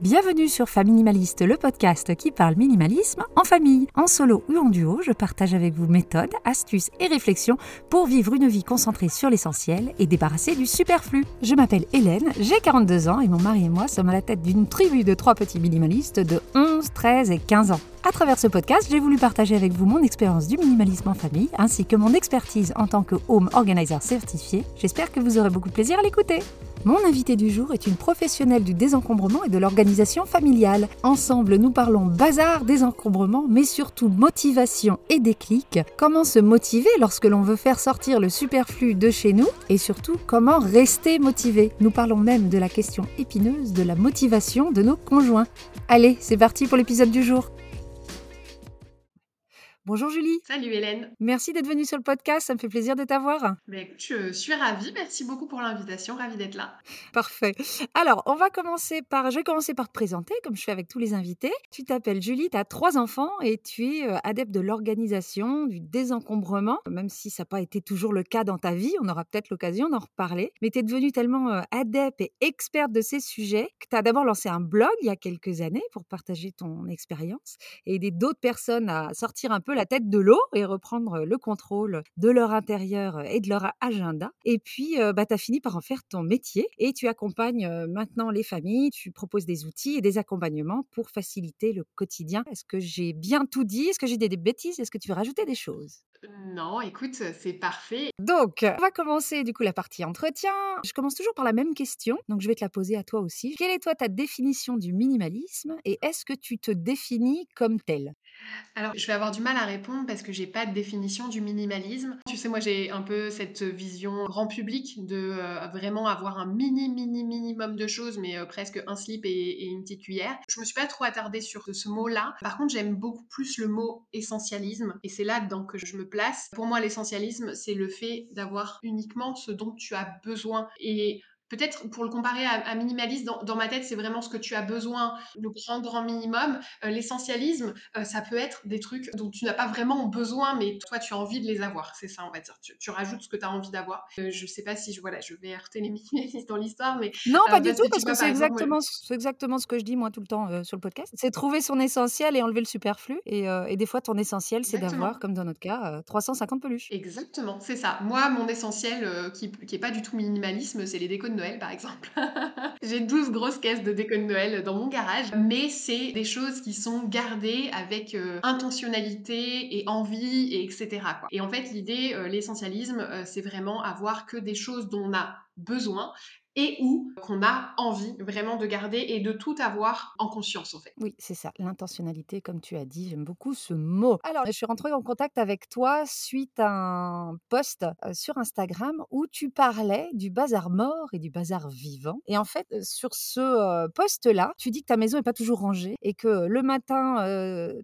Bienvenue sur Faminimaliste, le podcast qui parle minimalisme en famille. En solo ou en duo, je partage avec vous méthodes, astuces et réflexions pour vivre une vie concentrée sur l'essentiel et débarrassée du superflu. Je m'appelle Hélène, j'ai 42 ans et mon mari et moi sommes à la tête d'une tribu de trois petits minimalistes de 11, 13 et 15 ans. À travers ce podcast, j'ai voulu partager avec vous mon expérience du minimalisme en famille ainsi que mon expertise en tant que home organizer certifié. J'espère que vous aurez beaucoup de plaisir à l'écouter. Mon invité du jour est une professionnelle du désencombrement et de l'organisation familiale. Ensemble, nous parlons bazar, désencombrement, mais surtout motivation et déclic. Comment se motiver lorsque l'on veut faire sortir le superflu de chez nous? Et surtout comment rester motivé? Nous parlons même de la question épineuse de la motivation de nos conjoints. Allez, c'est parti pour l'épisode du jour. Bonjour Julie. Salut Hélène. Merci d'être venue sur le podcast, ça me fait plaisir de t'avoir. Mais je suis ravie, merci beaucoup pour l'invitation, ravie d'être là. Parfait. Alors, on va commencer par, je vais commencer par te présenter, comme je fais avec tous les invités. Tu t'appelles Julie, tu as trois enfants et tu es euh, adepte de l'organisation, du désencombrement, même si ça n'a pas été toujours le cas dans ta vie, on aura peut-être l'occasion d'en reparler. Mais tu es devenue tellement euh, adepte et experte de ces sujets que tu as d'abord lancé un blog il y a quelques années pour partager ton expérience et aider d'autres personnes à sortir un peu la tête de l'eau et reprendre le contrôle de leur intérieur et de leur agenda. Et puis, bah, tu as fini par en faire ton métier et tu accompagnes maintenant les familles, tu proposes des outils et des accompagnements pour faciliter le quotidien. Est-ce que j'ai bien tout dit? Est-ce que j'ai dit des bêtises? Est-ce que tu veux rajouter des choses? Non, écoute, c'est parfait. Donc, on va commencer du coup la partie entretien. Je commence toujours par la même question, donc je vais te la poser à toi aussi. Quelle est toi ta définition du minimalisme et est-ce que tu te définis comme tel? Alors, je vais avoir du mal à répondre parce que j'ai pas de définition du minimalisme. Tu sais, moi, j'ai un peu cette vision grand public de euh, vraiment avoir un mini, mini, minimum de choses, mais euh, presque un slip et, une petite cuillère. Je me suis pas trop attardée sur ce mot-là. Par contre, j'aime beaucoup plus le mot essentialisme et c'est là-dedans que je me place. Pour moi, l'essentialisme, c'est le fait d'avoir uniquement ce dont tu as besoin et Peut-être pour le comparer à, minimaliste, dans, ma tête, c'est vraiment ce que tu as besoin, le grand, grand minimum. Euh, l'essentialisme, euh, ça peut être des trucs dont tu n'as pas vraiment besoin, mais toi, tu as envie de les avoir. C'est ça, on va dire. Tu, rajoutes ce que tu as envie d'avoir. Euh, je ne sais pas si je, voilà, je vais heurter les minimalistes dans l'histoire, mais. Non, pas du tout, parce que, c'est exactement, exactement ce que je dis, moi, tout le temps sur le podcast. C'est trouver son essentiel et enlever le superflu. Et, et des fois, ton essentiel, c'est d'avoir, comme dans notre cas, 350 peluches. Exactement, c'est ça. Moi, mon essentiel, qui n'est pas du tout minimalisme, c'est les décos de Par exemple. J'ai 12 grosses caisses de déco de Noël dans mon garage, mais c'est des choses qui sont gardées avec euh, intentionnalité et envie, et etc. Et en fait, l'idée, euh, l'essentialisme, euh, c'est vraiment avoir que des choses dont on a besoin et où qu'on a envie vraiment de garder et de tout avoir en conscience en fait. Oui, c'est ça, l'intentionnalité comme tu as dit, j'aime beaucoup ce mot. Alors, je suis rentrée en contact avec toi suite à un post sur Instagram où tu parlais du bazar mort et du bazar vivant. Et en fait, sur ce post-là, tu dis que ta maison n'est pas toujours rangée et que le matin,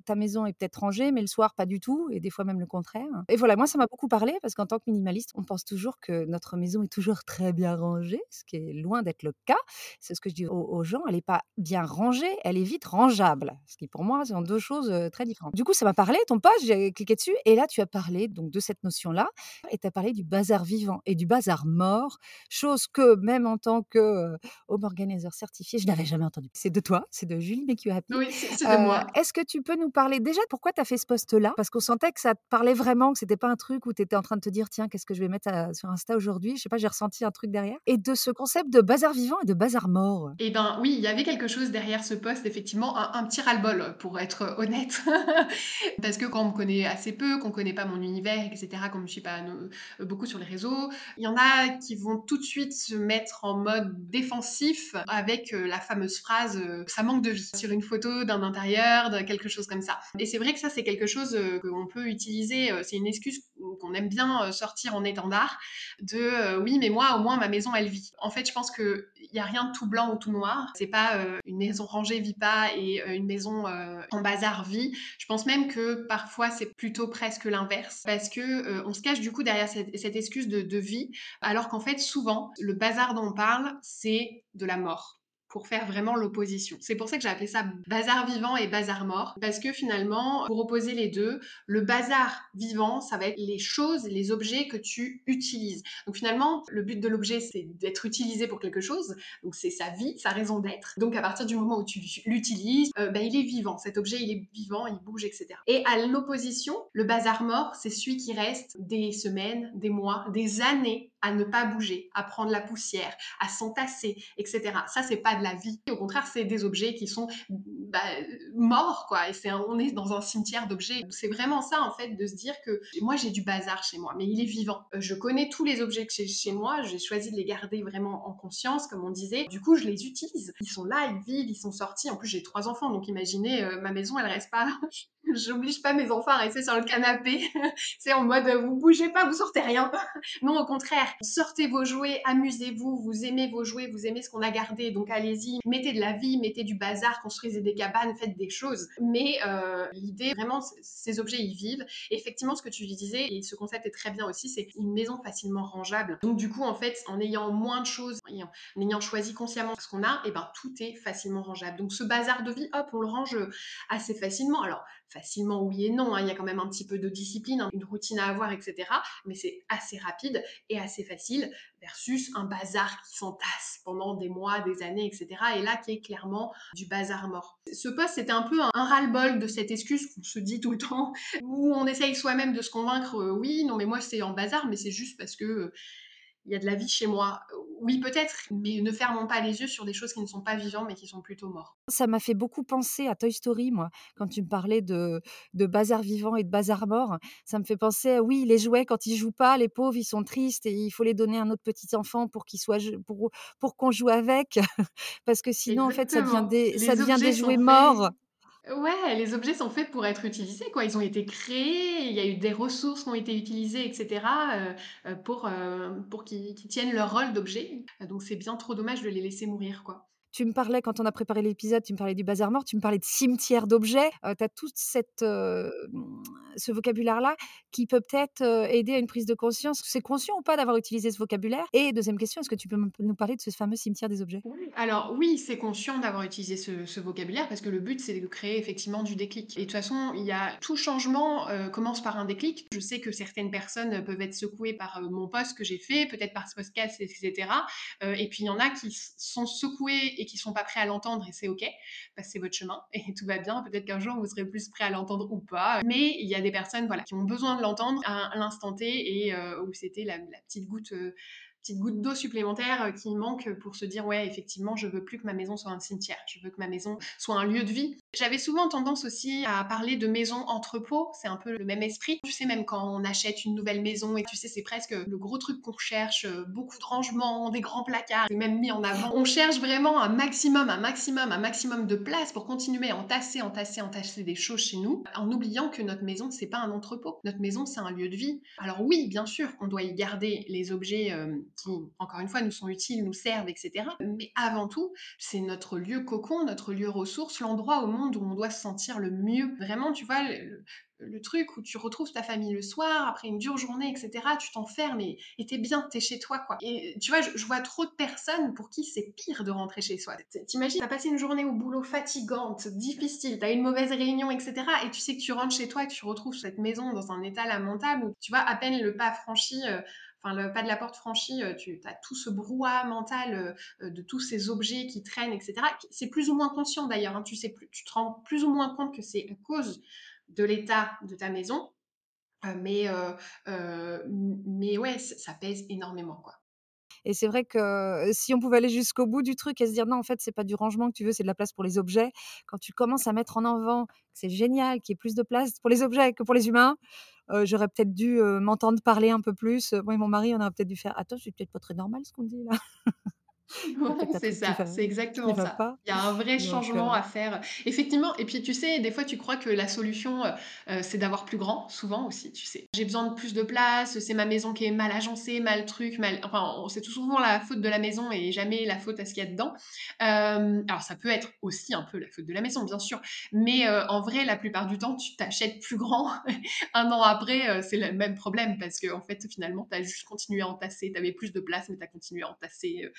ta maison est peut-être rangée, mais le soir, pas du tout, et des fois même le contraire. Et voilà, moi, ça m'a beaucoup parlé parce qu'en tant que minimaliste, on pense toujours que notre maison est toujours très bien rangée, ce qui est loin d'être le cas. C'est ce que je dis aux, gens, elle n'est pas bien rangée, elle est vite rangeable. Ce qui pour moi, sont deux choses très différentes. Du coup, ça m'a parlé, ton poste, j'ai cliqué dessus, et là, tu as parlé donc de cette notion-là, et tu as parlé du bazar vivant et du bazar mort, chose que même en tant que home organizer certifié, je n'avais jamais entendu. C'est de toi, c'est de Julie Make Happy. Oui, c'est de moi. Est-ce que tu peux nous parler déjà pourquoi tu as fait ce poste-là? Parce qu'on sentait que ça te parlait vraiment, que c'était pas un truc où tu étais en train de te dire, tiens, qu'est-ce que je vais mettre sur Insta aujourd'hui? Je sais pas, j'ai ressenti un truc derrière. Et de ce de bazar vivant et de bazar mort. Eh ben oui, il y avait quelque chose derrière ce poste, effectivement, un, petit ras-le-bol, pour être honnête. Parce que quand on me connaît assez peu, qu'on connaît pas mon univers, etc., comme je suis pas euh, beaucoup sur les réseaux, il y en a qui vont tout de suite se mettre en mode défensif avec euh, la fameuse phrase euh, ça manque de vie sur une photo d'un intérieur, de quelque chose comme ça. Et c'est vrai que ça, c'est quelque chose qu'on peut utiliser, c'est une excuse qu'on aime bien sortir en étendard de oui, mais moi, au moins, ma maison, elle vit. En fait, je pense qu'il n'y a rien de tout blanc ou tout noir. C'est pas euh, une maison rangée vit pas et euh, une maison euh, en bazar vit. Je pense même que parfois c'est plutôt presque l'inverse parce que on se cache du coup derrière cette, excuse de, de vie, alors qu'en fait souvent le bazar dont on parle c'est de la mort pour faire vraiment l'opposition. C'est pour ça que j'ai appelé ça bazar vivant et bazar mort, parce que finalement, pour opposer les deux, le bazar vivant, ça va être les choses, les objets que tu utilises. Donc finalement, le but de l'objet, c'est d'être utilisé pour quelque chose, donc c'est sa vie, sa raison d'être. Donc à partir du moment où tu l'utilises, euh, ben, il est vivant, cet objet, il est vivant, il bouge, etc. Et à l'opposition, le bazar mort, c'est celui qui reste des semaines, des mois, des années à ne pas bouger, à prendre la poussière, à s'entasser, etc. Ça, c'est pas de la vie. Au contraire, c'est des objets qui sont bah, morts, quoi. Et c'est on est dans un cimetière d'objets. C'est vraiment ça, en fait, de se dire que moi, j'ai du bazar chez moi, mais il est vivant. Euh, je connais tous les objets que j'ai chez moi. J'ai choisi de les garder vraiment en conscience, comme on disait. Du coup, je les utilise. Ils sont là, ils vivent, ils sont sortis. En plus, j'ai trois enfants, donc imaginez, euh, ma maison, elle reste pas. J'oblige pas mes enfants à rester sur le canapé. c'est en mode, vous bougez pas, vous sortez rien. non, au contraire, sortez vos jouets, amusez-vous, vous aimez vos jouets, vous aimez ce qu'on a gardé, donc allez-y, mettez de la vie, mettez du bazar, construisez des cabanes, faites des choses. Mais euh, l'idée, vraiment, ces objets, ils vivent. Effectivement, ce que tu disais, et ce concept est très bien aussi, c'est une maison facilement rangeable. Donc du coup, en fait, en ayant moins de choses, en ayant choisi consciemment ce qu'on a, et eh ben tout est facilement rangeable. Donc ce bazar de vie, hop, on le range assez facilement. Alors facilement, oui et non, hein, il y a quand même un petit peu de discipline, hein, une routine à avoir, etc. Mais c'est assez rapide et assez facile versus un bazar qui s'entasse pendant des mois, des années, etc. Et là, qui est clairement du bazar mort. Ce poste, c'était un peu un, ras-le-bol de cette excuse qu'on se dit tout le temps, où on essaye soi-même de se convaincre, euh, oui, non, mais moi, c'est en bazar, mais c'est juste parce que... Euh, il y a de la vie chez moi. Oui, peut-être, mais ne fermons pas les yeux sur des choses qui ne sont pas vivantes, mais qui sont plutôt mortes. Ça m'a fait beaucoup penser à Toy Story, moi, quand tu me parlais de, de bazar vivant et de bazar mort. Ça me fait penser, à, oui, les jouets, quand ils jouent pas, les pauvres, ils sont tristes et il faut les donner à notre petit enfant pour qu'il soit, pour, pour qu'on joue avec. Parce que sinon, en fait, ça devient des, ça devient des jouets morts. Ouais, les objets sont faits pour être utilisés, quoi. Ils ont été créés, il y a eu des ressources qui ont été utilisées, etc., euh, euh, pour, euh, pour qu'ils tiennent leur rôle d'objet. Donc c'est bien trop dommage de les laisser mourir, quoi. Tu me parlais, quand on a préparé l'épisode, tu me parlais du bazar mort, tu me parlais de cimetière d'objets. tu as tout cette, ce vocabulaire-là qui peut peut-être aider à une prise de conscience? C'est conscient ou pas d'avoir utilisé ce vocabulaire? Et deuxième question, est-ce que tu peux nous parler de ce fameux cimetière des objets? Alors oui, c'est conscient d'avoir utilisé ce, vocabulaire parce que le but, c'est de créer effectivement du déclic. Et de toute façon, il y a tout changement commence par un déclic. Je sais que certaines personnes peuvent être secouées par mon poste que j'ai fait, peut-être par ce podcast, etc. et puis il y en a qui sont secouées qui sont pas prêts à l'entendre et c'est ok, passez votre chemin et tout va bien. Peut-être qu'un jour vous serez plus prêt à l'entendre ou pas. Mais il y a des personnes voilà qui ont besoin de l'entendre à, l'instant T et euh, où c'était la, petite goutte euh, petite goutte d'eau supplémentaire euh, qui manque pour se dire ouais effectivement je veux plus que ma maison soit un cimetière, je veux que ma maison soit un lieu de vie. J'avais souvent tendance aussi à parler de maison entrepôt, c'est un peu le même esprit. Tu sais même quand on achète une nouvelle maison et tu sais c'est presque le gros truc qu'on cherche, euh, beaucoup de rangements, des grands placards, c'est même mis en avant. On cherche vraiment un maximum, un maximum, un maximum de place pour continuer à entasser, entasser, entasser des choses chez nous, en oubliant que notre maison c'est pas un entrepôt. Notre maison c'est un lieu de vie. Alors oui, bien sûr, on doit y garder les objets euh, qui, encore une fois, nous sont utiles, nous servent, etc. Mais avant tout, c'est notre lieu cocon, notre lieu ressource, l'endroit au monde où on doit se sentir le mieux. Vraiment, tu vois, le, truc où tu retrouves ta famille le soir, après une dure journée, etc., tu t'enfermes et t'es bien, t'es chez toi, quoi. Et tu vois, je, vois trop de personnes pour qui c'est pire de rentrer chez soi. T'imagines, t'as passé une journée au boulot fatigante, difficile, t'as une mauvaise réunion, etc., et tu sais que tu rentres chez toi et tu retrouves cette maison dans un état lamentable où, tu vois, à peine le pas franchi, euh, le pas de la porte franchie, euh, tu as tout ce brouhaha mental euh, de tous ces objets qui traînent, etc. C'est plus ou moins conscient d'ailleurs, hein. tu te rends plus ou moins compte que c'est à cause de l'état de ta maison, euh, mais, ouais, ça pèse énormément. Et c'est vrai que si on pouvait aller jusqu'au bout du truc et se dire non, en fait, c'est pas du rangement que tu veux, c'est de la place pour les objets. Quand tu commences à mettre en avant que c'est génial, qu'il y ait plus de place pour les objets que pour les humains, j'aurais peut-être dû m'entendre parler un peu plus. Moi et mon mari, on aurait peut-être dû faire Attends, c'est peut-être pas très normal ce qu'on dit là. c'est ça, c'est exactement ça. Il y a un vrai changement à faire. Effectivement, et puis tu sais, des fois tu crois que la solution, c'est d'avoir plus grand, souvent aussi, tu sais. J'ai besoin de plus de place, c'est ma maison qui est mal agencée, mal truc, mal... Enfin, c'est tout souvent la faute de la maison et jamais la faute à ce qu'il y a dedans. alors ça peut être aussi un peu la faute de la maison, bien sûr, mais en vrai, la plupart du temps, tu t'achètes plus grand. un an après, c'est le même problème parce que en fait, finalement, tu as juste continué à entasser, tu avais plus de place, mais tu as continué à entasser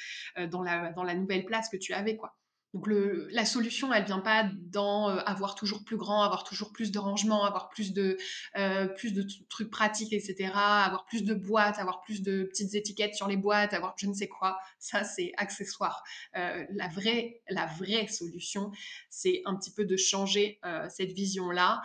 dans la, dans la nouvelle place que tu avais, quoi. Donc la solution, elle vient pas dans, heu, avoir toujours plus grand, avoir toujours plus de rangement, avoir plus de, heu, plus de tru trucs pratiques et cetera, avoir plus de boîtes, avoir plus de petites étiquettes sur les boîtes, avoir je ne sais quoi. Ça, c'est accessoire. Heu, la vraie la vraie solution, c'est un petit peu de changer, cette vision-là,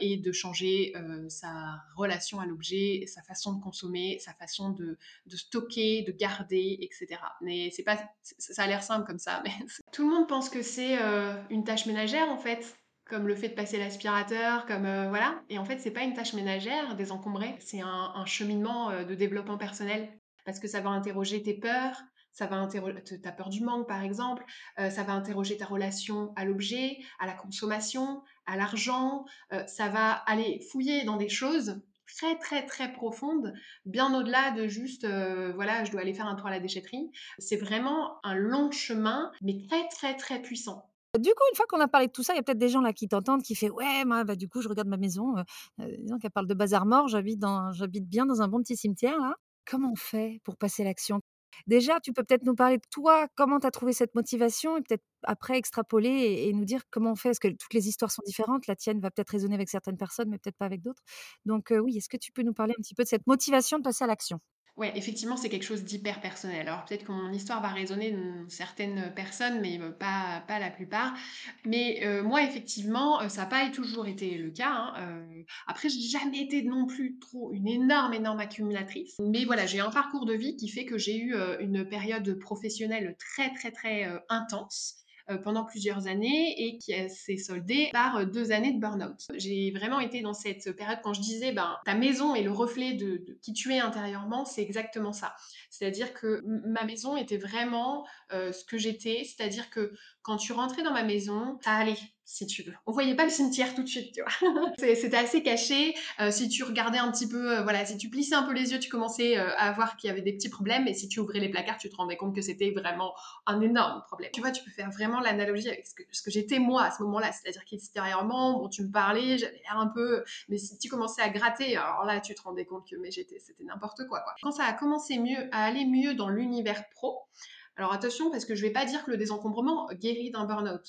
et de changer, sa relation à l'objet, sa façon de consommer, sa façon de de stocker, de garder et cetera. Mais c'est pas ça a l'air simple comme ça, mais tout monde pense que c'est, heu, une tâche ménagère, en fait, comme le fait de passer l'aspirateur, comme, heu, voilà. Et en fait, c'est pas une tâche ménagère, désencombrer. C'est un cheminement, heu, de développement personnel. Parce que ça va interroger tes peurs, ça va interro te ta peur du manque, par exemple, ça va interroger ta relation à l'objet, à la consommation, à l'argent, ça va aller fouiller dans des choses très, très, très profondes, bien au-delà de juste, heu, voilà, je dois aller faire un tour à la déchetterie. C'est vraiment un long chemin, mais très, très, très puissant. Du coup, une fois qu'on a parlé de tout ça, il y a peut-être des gens là qui t'entendent, qui fait: «Ouais, moi, bah, du coup, je regarde ma maison, heu heu, dis donc elle parle de bazar mort, j'habite dans j'habite bien dans un bon petit cimetière là». Comment on fait pour passer l'action? Déjà, tu peux peut-être nous parler de toi, comment tu as trouvé cette motivation et peut-être après extrapoler et nous dire comment on fait? Parce que toutes les histoires sont différentes. La tienne va peut-être résonner avec certaines personnes, mais peut-être pas avec d'autres. Donc, heu, oui, est-ce que tu peux nous parler un petit peu de cette motivation de passer à l'action? Ouais, effectivement, c'est quelque chose d'hyper personnel. Alors peut-être que mon histoire va résonner dans certaines personnes, mais heu, pas la plupart. Mais heu, moi, effectivement, heu, ça a pas toujours été le cas, hein, heu, après j'ai jamais été non plus trop une énorme, énorme accumulatrice. Mais voilà, j'ai un parcours de vie qui fait que j'ai eu, une période professionnelle très, très, très, intense, pendant plusieurs années et qui, heu, s'est soldée par, heu, 2 années de burn-out. J'ai vraiment été dans cette période quand je disais, ben, ta maison est le reflet de qui tu es intérieurement, c'est exactement ça. C'est-à-dire que ma maison était vraiment, ce que j'étais, c'est-à-dire que quand tu rentrais dans ma maison, ça allait, si tu veux. On voyait pas le cimetière tout de suite, tu vois? C'était assez caché, heu, si tu regardais un petit peu, heu, voilà, si tu plissais un peu les yeux, tu commençais, heu, à voir qu'il y avait des petits problèmes et si tu ouvrais les placards, tu te rendais compte que c'était vraiment un énorme problème. Tu vois, tu peux faire vraiment l'analogie avec ce que j'étais moi à ce moment-là. C'est-à-dire qu'extérieurement, bon, tu me parlais, j'avais l'air un peu mais si tu commençais à gratter, alors là, tu te rendais compte que j'étais c'était n'importe quoi, quoi. Quand ça a commencé mieux à aller mieux dans l'univers pro, alors attention parce que je vais pas dire que le désencombrement guérit d'un burn-out,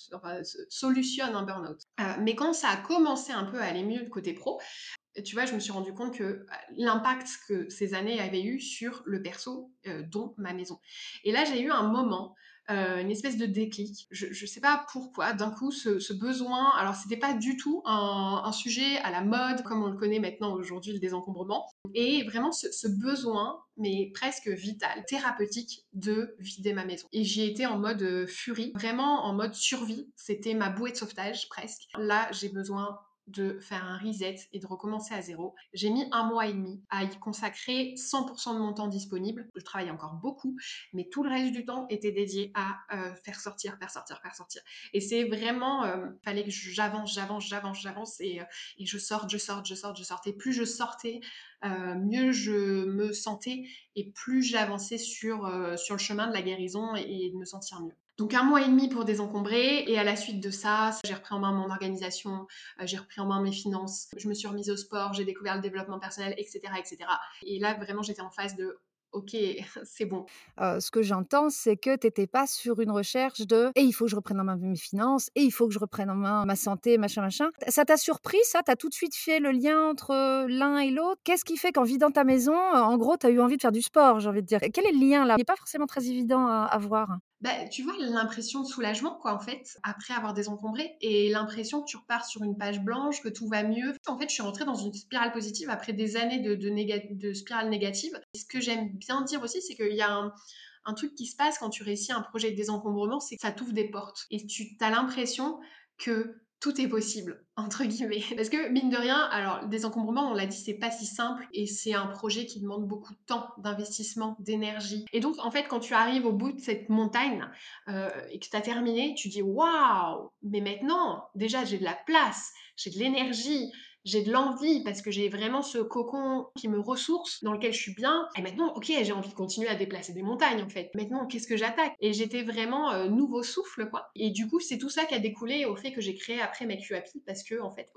solutionne un burn-out. Heu, mais quand ça a commencé un peu à aller mieux côté pro, tu vois, je me suis rendu compte que, bah, l'impact que ces années avaient eu sur le perso, heu, dont ma maison. Et là, j'ai eu un moment, heu, une espèce de déclic. Je je sais pas pourquoi, d'un coup, ce besoin alors c'était pas du tout un sujet à la mode comme on le connaît maintenant aujourd'hui, le désencombrement et vraiment ce ce besoin, mais presque vital, thérapeutique de vider ma maison. Et j'y étais en mode, heu, furie, vraiment en mode survie. C'était ma bouée de sauvetage presque. Là, j'ai besoin de faire un reset et de recommencer à zéro. J'ai mis un mois et demi à y consacrer 100% de mon temps disponible. Je travaillais encore beaucoup, mais tout le reste du temps était dédié à, heu, faire sortir, faire sortir, faire sortir. Et c'est vraiment, hem, fallait que j'avance, j'avance, j'avance, j'avance et et je sorte, je sorte, je sorte, je sorte et plus je sortais, heu, mieux je me sentais et plus j'avançais sur, le chemin de la guérison et de me sentir mieux. Donc un mois et demi pour désencombrer et à la suite de ça, j'ai repris en main mon organisation, heu, j'ai repris en main mes finances, je me suis remise au sport, j'ai découvert le développement personnel et cetera et là, vraiment, j'étais en phase de: «OK, c'est bon». Heu, ce que j'entends, c'est que tu étais pas sur une recherche de: «Et il faut que je reprenne en main mes finances et il faut que je reprenne en main ma santé, machin, machin». Ça t'a surpris ça? Tu as tout de suite fait le lien entre, heu, l'un et l'autre? Qu'est-ce qui fait qu'en vidant ta maison, en gros, tu as eu envie de faire du sport, j'ai envie de dire? Quel est le lien là? Il est pas forcément très évident à à voir. Bah, tu vois l'impression de soulagement quoi, en fait, après avoir désencombré et l'impression que tu repars sur une page blanche, que tout va mieux. En fait, je suis rentrée dans une spirale positive après des années de spirale négative. Ce que j'aime bien dire aussi, c'est qu'il y a un un truc qui se passe quand tu réussis un projet de désencombrement, c'est que ça t'ouvre des portes et tu as l'impression que tout est possible, entre guillemets. Parce que mine de rien, alors le désencombrement, on l'a dit, c'est pas si simple et c'est un projet qui demande beaucoup de temps, d'investissement, d'énergie. Et donc, en fait, quand tu arrives au bout de cette montagne euh, et que tu as terminé, tu dis waouh, mais maintenant, déjà, j'ai de la place, j'ai de l'énergie, j'ai de l'envie parce que j'ai vraiment ce cocon qui me ressource, dans lequel je suis bien. Et maintenant, ok, j'ai envie de continuer à déplacer des montagnes en fait. Maintenant, qu'est-ce que j'attaque? Et j'étais vraiment euh, nouveau souffle quoi. Et du coup, c'est tout ça qui a découlé au fait que j'ai créé après MakeUhappy parce que en fait,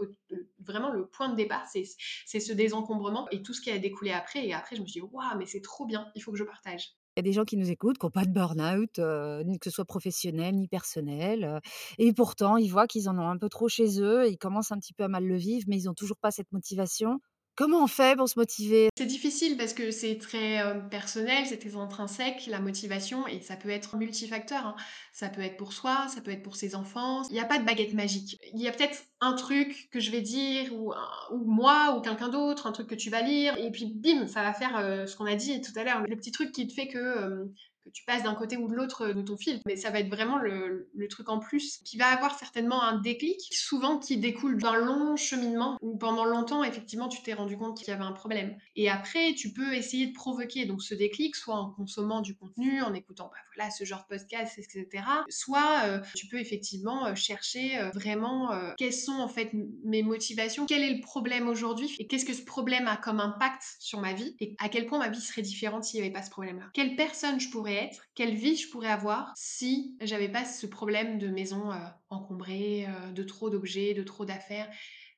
vraiment le point de départ, c'est ce désencombrement et tout ce qui a découlé après. Et après, je me suis dit waouh, mais c'est trop bien, il faut que je partage. Il y a des gens qui nous écoutent, qui ont pas de burn-out, ni que ce soit professionnel, ni personnel, heu et pourtant ils voient qu'ils en ont un peu trop chez eux ils commencent un petit peu à mal le vivre, mais ils ont toujours pas cette motivation. Comment on fait pour se motiver? C'est difficile parce que c'est très, heu, personnel, c'est très intrinsèque, la motivation et ça peut être multifacteur, hein. Ça peut être pour soi, ça peut être pour ses enfants. Il y a pas de baguette magique. Il y a peut-être un truc que je vais dire ou ou moi ou quelqu'un d'autre, un truc que tu vas lire et puis bim, ça va faire, heu, ce qu'on a dit tout à l'heure, le petit truc qui te fait que, hem, que tu passes d'un côté ou de l'autre, de ton fil. Mais ça va être vraiment le truc en plus qui va avoir certainement un déclic, souvent qui découle d'un long cheminement où pendant longtemps, effectivement, tu t'es rendu compte qu'il y avait un problème. Et après, tu peux essayer de provoquer donc ce déclic, soit en consommant du contenu, en écoutant, bah, voilà, ce genre de podcast, etc. Soit, heu, tu peux effectivement, heu, chercher, vraiment, quelles sont en fait mes motivations? Quel est le problème aujourd'hui? Et qu'est-ce que ce problème a comme impact sur ma vie? Et à quel point ma vie serait différente s'il y avait pas ce problème-là? Quelle personne je pourrais Quelle vie je pourrais avoir si j'avais pas ce problème de maison, heu, encombrée, heu, de trop d'objets, de trop d'affaires?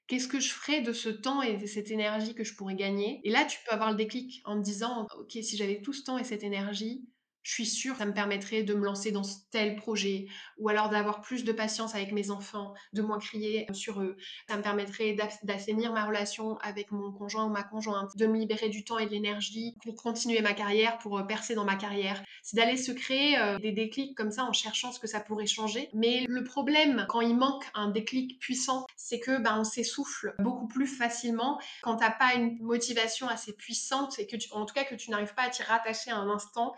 Qu'est-ce que je ferais de ce temps et de cette énergie que je pourrais gagner? Et là, tu peux avoir le déclic en te disant: «OK, si j'avais tout ce temps et cette énergie, je suis sûre, ça me permettrait de me lancer dans tel projet ou alors d'avoir plus de patience avec mes enfants, de moins crier sur eux. Ça me permettrait d'ass d'assainir ma relation avec mon conjoint ou ma conjointe, de me libérer du temps et de l'énergie pour continuer ma carrière, pour, heu, percer dans ma carrière». C'est d'aller se créer, heu, des déclics comme ça en cherchant ce que ça pourrait changer. Mais le problème quand il manque un déclic puissant, c'est que, ben, on s'essouffle beaucoup plus facilement quand tu as pas une motivation assez puissante et que tu en tout cas que tu n'arrives pas à t'y rattacher à un instant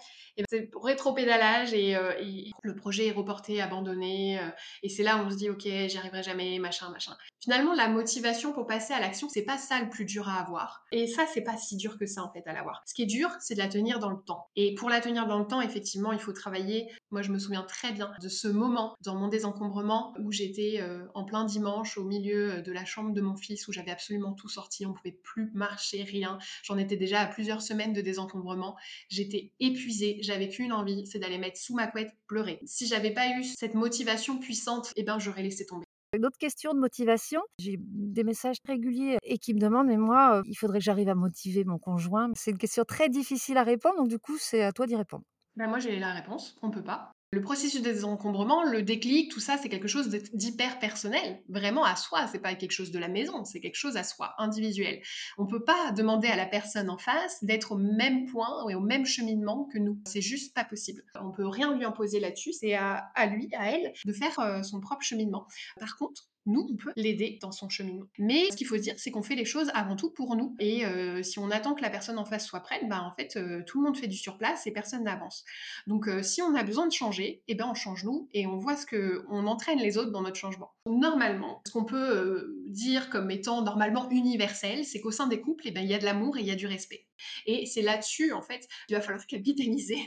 ben, c'est rétropédalage et heu et le projet est reporté, abandonné, heu et c'est là où on se dit: «OK, j'y arriverai jamais, machin, machin». Finalement, la motivation pour passer à l'action, c'est pas ça le plus dur à avoir et ça, c'est pas si dur que ça, en fait, à l'avoir. Ce qui est dur, c'est de la tenir dans le temps et pour la tenir dans le temps, effectivement, il faut travailler. Moi, je me souviens très bien de ce moment dans mon désencombrement où j'étais, heu, en plein dimanche au milieu, de la chambre de mon fils où j'avais absolument tout sorti, on pouvait plus marcher, rien. J'en étais déjà à plusieurs semaines de désencombrement. J'étais épuisée, j'avais qu'une envie, c'est d'aller mettre sous ma couette, pleurer. Si j'avais pas eu cette motivation puissante, et ben, j'aurais laissé tomber. Une autre question de motivation, j'ai des messages réguliers et qui me demandent: «Mais moi, heu, il faudrait que j'arrive à motiver mon conjoint». C'est une question très difficile à répondre, donc du coup, c'est à toi d'y répondre. Bah, moi, j'ai la réponse, on peut pas. Le processus de désencombrement, le déclic, tout ça, c'est quelque chose d'hyper personnel, vraiment à soi. C'est pas quelque chose de la maison, c'est quelque chose à soi, individuel. On peut pas demander à la personne en face d'être au même point et au même cheminement que nous. C'est juste pas possible. On peut rien lui imposer là-dessus. C'est à, à lui, à elle, de faire euh, son propre cheminement. Par contre, nous, on peut l'aider dans son cheminement. Mais ce qu'il faut se dire, c'est qu'on fait les choses avant tout pour nous. Et euh, si on attend que la personne en face soit prête, bah en fait, euh, tout le monde fait du surplace et personne n'avance. Donc, euh, si on a besoin de changer, eh ben on change nous et on voit ce que on entraîne les autres dans notre changement. Normalement, ce qu'on peut dire comme étant normalement universel, c'est qu'au sein des couples, eh ben il y a de l'amour et il y a du respect. Et c'est là-dessus, en fait, il va falloir capitaliser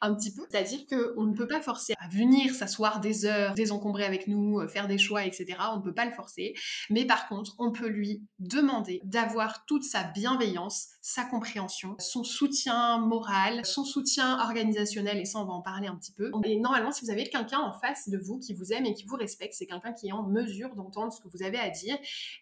un petit peu. C'est-à-dire qu'on ne peut pas forcer à venir s'asseoir des heures, désencombrer avec nous, faire des choix, etc. On ne peut pas le forcer. Mais par contre, on peut lui demander d'avoir toute sa bienveillance, sa compréhension, son soutien moral, son soutien organisationnel, et ça, on va en parler un petit peu. Et normalement, si vous avez quelqu'un en face de vous qui vous aime et qui vous respecte, c'est quelqu'un qui est en mesure d'entendre ce que vous avez à dire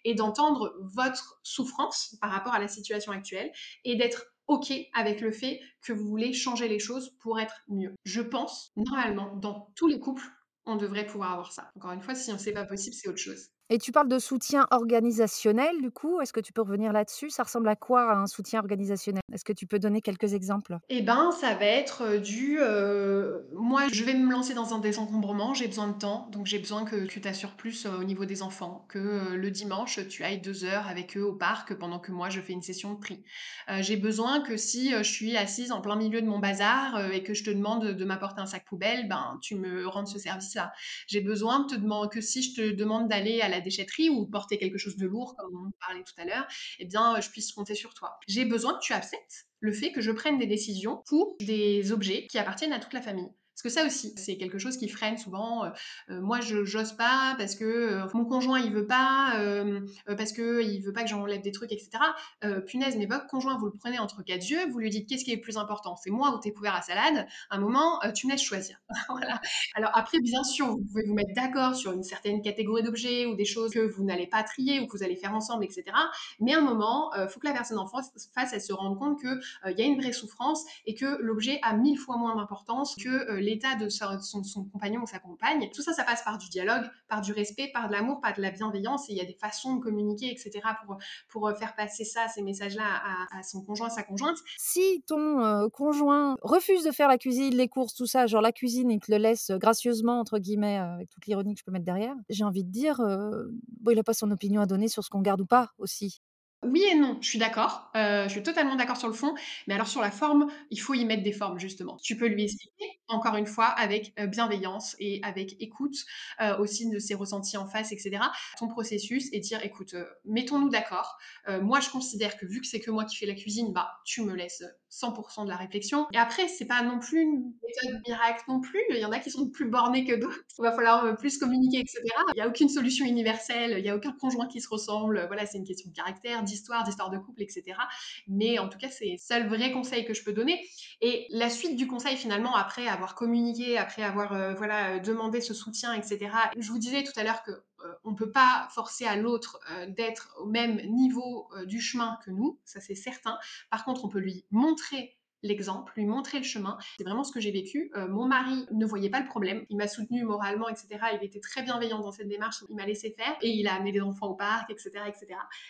et d'entendre votre souffrance par rapport à la situation actuelle et d'être OK avec le fait que vous voulez changer les choses pour être mieux. Je pense, normalement, dans tous les couples, on devrait pouvoir avoir ça. Encore une fois, si c'est pas possible, c'est autre chose. Et tu parles de soutien organisationnel, du coup, est-ce que tu peux revenir là-dessus? Ça ressemble à quoi un soutien organisationnel? Est-ce que tu peux donner quelques exemples? Eh ben, ça va être, heu, du, heu, moi, je vais me lancer dans un désencombrement, j'ai besoin de temps, donc j'ai besoin que tu t'assures plus, heu, au niveau des enfants, que, le dimanche, tu ailles 2 heures avec eux au parc pendant que moi je fais une session de tri. J'ai besoin que si, je suis assise en plein milieu de mon bazar, et que je te demande de m'apporter un sac poubelle, ben, tu me rendes ce service-là. J'ai besoin que si je te demande d'aller à la déchetterie ou porter quelque chose de lourd, comme on parlait tout à l'heure, eh bien, je puisse compter sur toi. J'ai besoin que tu acceptes le fait que je prenne des décisions pour des objets qui appartiennent à toute la famille. Parce que ça aussi, c'est quelque chose qui freine souvent. Euh, euh, moi, je j'ose pas parce que euh, mon conjoint il veut pas, parce que il veut pas que j'enlève des trucs, etc. punaise, mais votre conjoint, vous le prenez entre quatre yeux, vous lui dites qu'est-ce qui est le plus important, c'est moi ou tes couverts à salade? À un moment, tu me laisses choisir. voilà. Alors après, bien sûr, vous pouvez vous mettre d'accord sur une certaine catégorie d'objets ou des choses que vous n'allez pas trier ou que vous allez faire ensemble, etc. Mais à un moment, il faut que la personne en face, elle se rende compte qu'il il y a une vraie souffrance et que l'objet a mille fois moins d'importance que l'état de son, compagnon ou sa compagne. Tout ça, ça passe par du dialogue, par du respect, par de l'amour, par de la bienveillance. Et il y a des façons de communiquer, etc. pour, pour euh, faire passer ça, ces messages-là à, son conjoint, à sa conjointe. Si ton euh, conjoint refuse de faire la cuisine, les courses, tout ça, genre la cuisine, il te le laisse gracieusement, entre guillemets, euh, avec toute l'ironie que je peux mettre derrière, j'ai envie de dire, il n'a pas son opinion à donner sur ce qu'on garde ou pas aussi. Oui et non, je suis d'accord. Euh, je suis totalement d'accord sur le fond. Mais alors sur la forme, il faut y mettre des formes justement. Tu peux lui expliquer, encore une fois, avec euh, bienveillance et avec écoute euh, aussi de ses ressentis en face, etc. Ton processus et dire, écoute, mettons-nous d'accord. moi, je considère que vu que c'est que moi qui fais la cuisine, bah tu me laisses 100% de la réflexion. Et après, c'est pas non plus une méthode miracle non plus. Il y en a qui sont plus bornés que d'autres. Il va falloir plus communiquer, etc. Il n'y a aucune solution universelle. Il n'y a aucun conjoint qui se ressemble. Voilà, c'est une question de caractère d'histoire, d'histoire de couple, etc. Mais en tout cas, c'est le seul vrai conseil que je peux donner. Et la suite du conseil, finalement, après avoir communiqué, après avoir euh, voilà demandé ce soutien, etc. Je vous disais tout à l'heure que euh, on ne peut pas forcer à l'autre euh, d'être au même niveau du chemin que nous, ça c'est certain. Par contre, on peut lui montrer l'exemple, lui montrer le chemin. C'est vraiment ce que j'ai vécu. Euh, mon mari ne voyait pas le problème. Il m'a soutenu moralement, etc. Il était très bienveillant dans cette démarche. Il m'a laissé faire et il a amené les enfants au parc, etc., etc.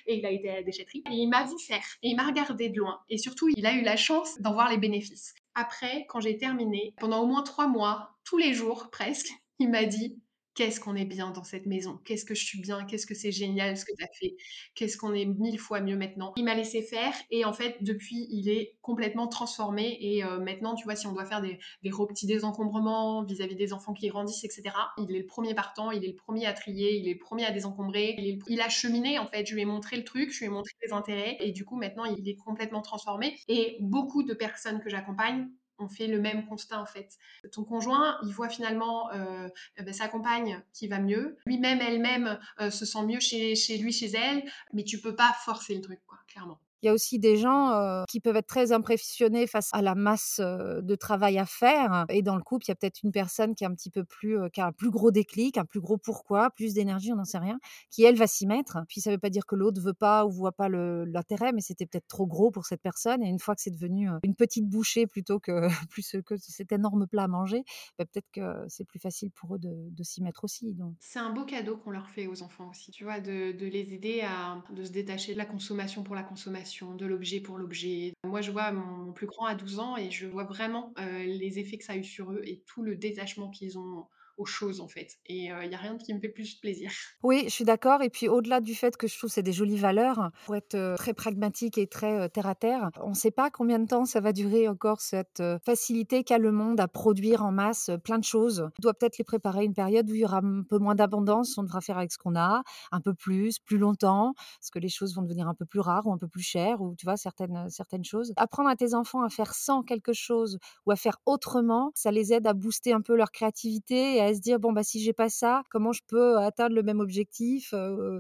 Et il a été à la déchetterie. Et il m'a vu faire. Et il m'a regardé de loin. Et surtout, il a eu la chance d'en voir les bénéfices. Après, quand j'ai terminé, pendant au moins trois mois, tous les jours presque, il m'a dit qu'est-ce qu'on est bien dans cette maison, qu'est-ce que je suis bien, qu'est-ce que c'est génial ce que tu as fait, qu'est-ce qu'on est mille fois mieux maintenant? Il m'a laissé faire et en fait depuis il est complètement transformé et maintenant tu vois si on doit faire des, des petits désencombrements vis-à-vis des enfants qui grandissent etc. Il est le premier partant, il est le premier à trier, il est le premier à désencombrer, il, il a cheminé en fait, je lui ai montré le truc, je lui ai montré les intérêts et du coup maintenant il est complètement transformé et beaucoup de personnes que j'accompagne on fait le même constat en fait. Ton conjoint, il voit finalement euh, ben, sa compagne qui va mieux, lui-même, elle-même euh, se sent mieux chez, chez lui, chez elle, mais tu peux pas forcer le truc, quoi, clairement. Il y a aussi des gens qui peuvent être très impressionnés face à la masse de travail à faire. Et dans le couple, il y a peut-être une personne qui est un petit peu plus, qui a un plus gros déclic, un plus gros pourquoi, plus d'énergie, on n'en sait rien, qui elle va s'y mettre. Puis ça ne veut pas dire que l'autre veut pas ou voit pas l'intérêt, mais c'était peut-être trop gros pour cette personne. Et une fois que c'est devenu une petite bouchée plutôt que plus que cet énorme plat à manger, bah, peut-être que c'est plus facile pour eux de, s'y mettre aussi. C'est un beau cadeau qu'on leur fait aux enfants aussi, tu vois, de, de les aider à de se détacher de la consommation pour la consommation de l'objet pour l'objet. Moi, je vois mon plus grand à 12 ans et je vois vraiment euh, les effets que ça a eu sur eux et tout le détachement qu'ils ont choses en fait. Et il n'y a rien qui me fait plus plaisir. Oui, je suis d'accord. Et puis au-delà du fait que je trouve c'est des jolies valeurs, pour être très pragmatique et très terre à terre, on ne sait pas combien de temps ça va durer encore cette facilité qu'a le monde à produire en masse plein de choses. On doit peut-être les préparer une période où il y aura un peu moins d'abondance, on devra faire avec ce qu'on a, un peu plus, plus longtemps, parce que les choses vont devenir un peu plus rares ou un peu plus chères, ou tu vois, certaines, certaines choses. Apprendre à tes enfants à faire sans quelque chose ou à faire autrement, ça les aide à booster un peu leur créativité et à se dire bon bah si j'ai pas ça, comment je peux atteindre le même objectif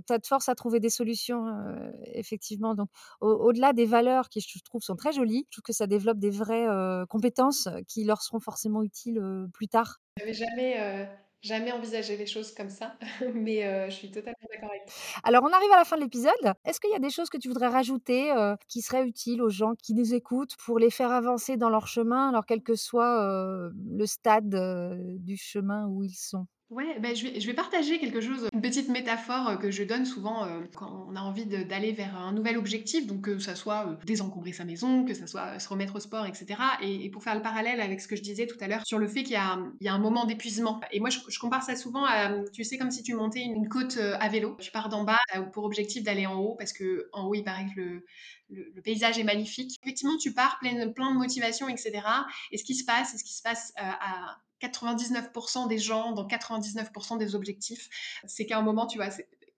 Ça te force à trouver des solutions effectivement. Donc au-delà des valeurs qui je trouve sont très jolies, je trouve que ça développe des vraies compétences qui leur seront forcément utiles plus tard. J'avais jamais jamais envisagé les choses comme ça, mais je suis totalement d'accord avec toi. Alors, on arrive à la fin de l'épisode. Est-ce qu'il y a des choses que tu voudrais rajouter qui seraient utiles aux gens qui nous écoutent pour les faire avancer dans leur chemin, alors quel que soit le stade du chemin où ils sont? Ouais, bah, je vais je vais partager quelque chose, une petite métaphore, euh, que je donne souvent, heu, quand on a envie d'aller vers un nouvel objectif, donc que ça soit, heu, désencombrer sa maison, que ça soit, se remettre au sport et cetera et pour faire le parallèle avec ce que je disais tout à l'heure sur le fait qu'il y a, un moment d'épuisement et moi je compare ça souvent à, tu sais, comme si tu montais une côte, à vélo. Tu pars d'en bas, pour objectif d'aller en haut parce qu'en haut, il paraît que le paysage est magnifique. Effectivement, tu pars plein de motivation et cetera et ce qui se passe et ce qui se passe, à 99% des gens, dans 99% des objectifs, c'est qu'à un moment, tu vois,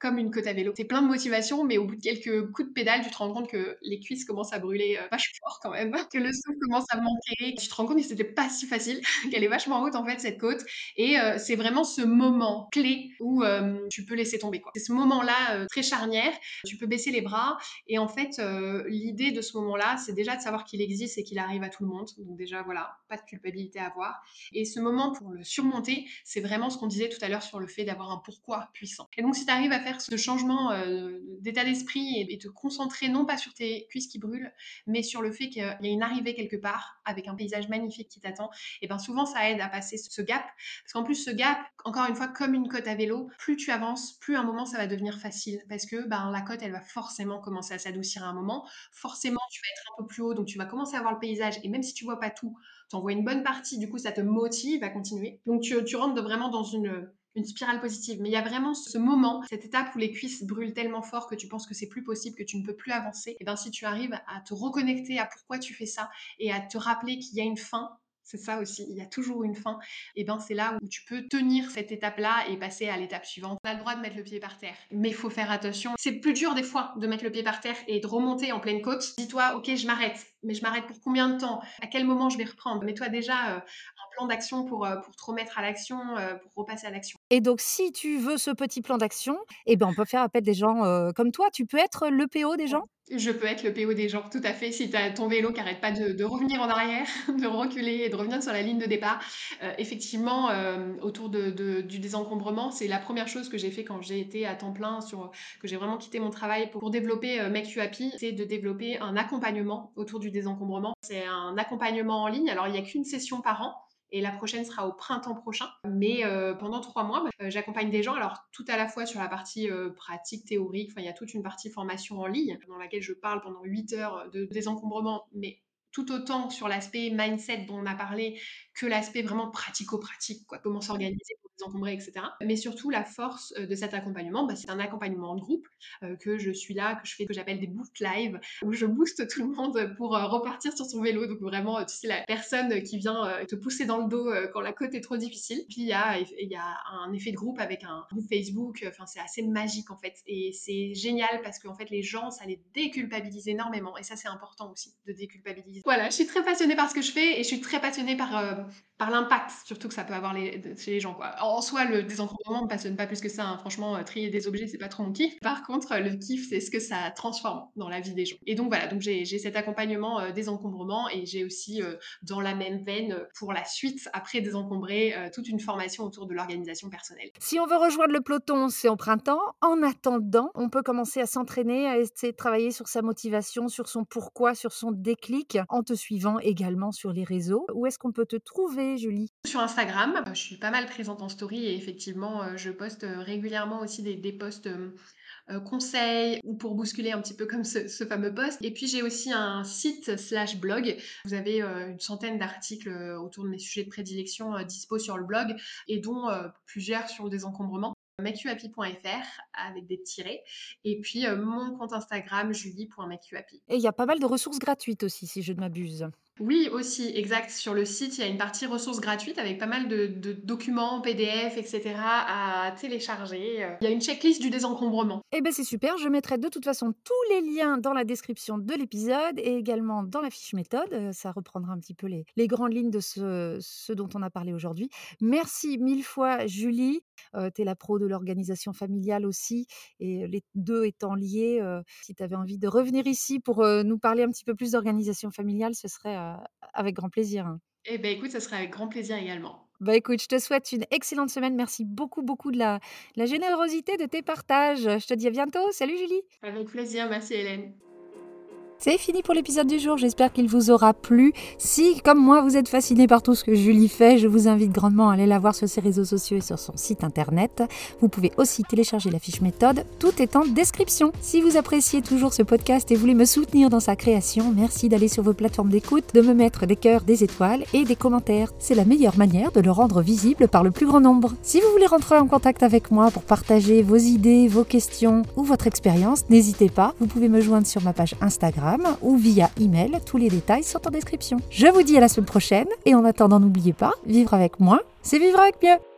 comme une côte à vélo. C'est plein de motivation, mais au bout de quelques coups de pédale, tu te rends compte que les cuisses commencent à brûler euh, vachement fort quand même, que le souffle commence à manquer. Tu te rends compte que c'était pas si facile, qu'elle est vachement haute en fait cette côte. Et euh, c'est vraiment ce moment clé où euh, tu peux laisser tomber. C'est ce moment-là très charnière. Tu peux baisser les bras. Et en fait, l'idée de ce moment-là, c'est déjà de savoir qu'il existe et qu'il arrive à tout le monde. Donc déjà, voilà, pas de culpabilité à avoir. Et ce moment pour le surmonter, c'est vraiment ce qu'on disait tout à l'heure sur le fait d'avoir un pourquoi puissant. Et donc si tu arrives à faire ce changement euh, d'état d'esprit et, te concentrer non pas sur tes cuisses qui brûlent, mais sur le fait qu'il y a une arrivée quelque part avec un paysage magnifique qui t'attend, et bien souvent ça aide à passer ce gap. Parce qu'en plus ce gap, encore une fois, comme une côte à vélo, plus tu avances, plus à un moment ça va devenir facile. Parce que ben, la côte, elle va forcément commencer à s'adoucir à un moment. Forcément, tu vas être un peu plus haut, donc tu vas commencer à voir le paysage. Et même si tu vois pas tout, tu en vois une bonne partie, du coup ça te motive à continuer. Donc tu, tu rentres vraiment dans une une spirale positive. Mais il y a vraiment ce moment, cette étape où les cuisses brûlent tellement fort que tu penses que c'est plus possible, que tu ne peux plus avancer. Et bien si tu arrives à te reconnecter à pourquoi tu fais ça et à te rappeler qu'il y a une fin, c'est ça aussi, il y a toujours une fin. Et ben c'est là où tu peux tenir cette étape-là et passer à l'étape suivante. On a le droit de mettre le pied par terre, mais il faut faire attention. C'est plus dur des fois de mettre le pied par terre et de remonter en pleine côte. Dis-toi, ok, je m'arrête, mais je m'arrête pour combien de temps? À quel moment je vais reprendre? Mets-toi déjà euh, un plan d'action pour, euh, pour te remettre à l'action, euh, pour repasser à l'action. Et donc, si tu veux ce petit plan d'action, eh ben, on peut faire appel des gens comme toi. Tu peux être le PO des gens? Je peux être le PO des gens, tout à fait. Si tu as ton vélo qui n'arrête pas de, revenir en arrière, de reculer et de revenir sur la ligne de départ, effectivement, autour de, du désencombrement, c'est la première chose que j'ai fait quand j'ai été à temps plein, sur, que j'ai vraiment quitté mon travail pour, développer Make You Happy, c'est de développer un accompagnement autour du désencombrement. C'est un accompagnement en ligne. Alors, il n'y a qu'une session par an et la prochaine sera au printemps prochain. Mais euh, pendant trois mois, bah, j'accompagne des gens, alors tout à la fois sur la partie euh, pratique, théorique, il y a toute une partie formation en ligne dans laquelle je parle pendant huit heures de désencombrement, mais tout autant sur l'aspect mindset dont on a parlé que l'aspect vraiment pratico-pratique, quoi, comment s'organiser pour désencombrer, etc. Mais surtout, la force euh, de cet accompagnement, bah, c'est un accompagnement de groupe euh, que je suis là, que je fais, que j'appelle des boost live, où je booste tout le monde pour euh, repartir sur son vélo. Donc vraiment, tu sais, la personne qui vient te pousser dans le dos quand la côte est trop difficile. Puis il y a, y a un effet de groupe avec un groupe Facebook. Enfin, c'est assez magique en fait. Et c'est génial parce qu'en fait, les gens, ça les déculpabilise énormément. Et ça, c'est important aussi de déculpabiliser. Voilà, je suis très passionnée par ce que je fais et je suis très passionnée par of par l'impact surtout que ça peut avoir les, chez les gens. Quoi. En soi, le désencombrement me passionne pas plus que ça. Hein. Franchement, euh, trier des objets, c'est pas trop mon kiff. Par contre, le kiff, c'est ce que ça transforme dans la vie des gens. Et donc voilà, donc j'ai cet accompagnement euh, désencombrement et j'ai aussi euh, dans la même veine pour la suite, après désencombrer, toute une formation autour de l'organisation personnelle. Si on veut rejoindre le peloton, c'est au printemps. En attendant, on peut commencer à s'entraîner, à essayer de travailler sur sa motivation, sur son pourquoi, sur son déclic, en te suivant également sur les réseaux. Où est-ce qu'on peut te trouver? Julie Sur Instagram, euh, je suis pas mal présente en story et effectivement, euh, je poste euh, régulièrement aussi des, des posts conseils ou pour bousculer un petit peu comme ce, fameux post. Et puis j'ai aussi un site slash blog. Vous avez une centaine d'articles autour de mes sujets de prédilection dispo sur le blog et dont plusieurs sur le désencombrement makeyouhappy.fr avec des tirets et puis mon compte Instagram julie.makeyouhappy. Et il y a pas mal de ressources gratuites aussi si je ne m'abuse. Oui, aussi, exact. Sur le site, il y a une partie ressources gratuites avec pas mal de, documents, PDF, etc. à télécharger. Il y a une checklist du désencombrement. Eh bien, c'est super. Je mettrai de toute façon tous les liens dans la description de l'épisode et également dans la fiche méthode. Euh, ça reprendra un petit peu les, grandes lignes de ce, ce, dont on a parlé aujourd'hui. Merci mille fois, Julie. Euh, tu es la pro de l'organisation familiale aussi. Et les deux étant liés, euh, si tu avais envie de revenir ici pour nous parler un petit peu plus d'organisation familiale, ce serait avec grand plaisir. Hein. Eh bien, écoute, ça sera avec grand plaisir également. Bah écoute, je te souhaite une excellente semaine. Merci beaucoup, beaucoup de la, la générosité de tes partages. Je te dis à bientôt. Salut Julie. Avec plaisir. Merci Hélène. C'est fini pour l'épisode du jour, j'espère qu'il vous aura plu. Si, comme moi, vous êtes fasciné par tout ce que Julie fait, je vous invite grandement à aller la voir sur ses réseaux sociaux et sur son site internet. Vous pouvez aussi télécharger la fiche méthode, tout est en description. Si vous appréciez toujours ce podcast et voulez me soutenir dans sa création, merci d'aller sur vos plateformes d'écoute, de me mettre des cœurs, des étoiles et des commentaires. C'est la meilleure manière de le rendre visible par le plus grand nombre. Si vous voulez rentrer en contact avec moi pour partager vos idées, vos questions ou votre expérience, n'hésitez pas, vous pouvez me joindre sur ma page Instagram ou via email. Tous les détails sont en description. Je vous dis à la semaine prochaine et en attendant, n'oubliez pas, vivre avec moi, c'est vivre avec mieux.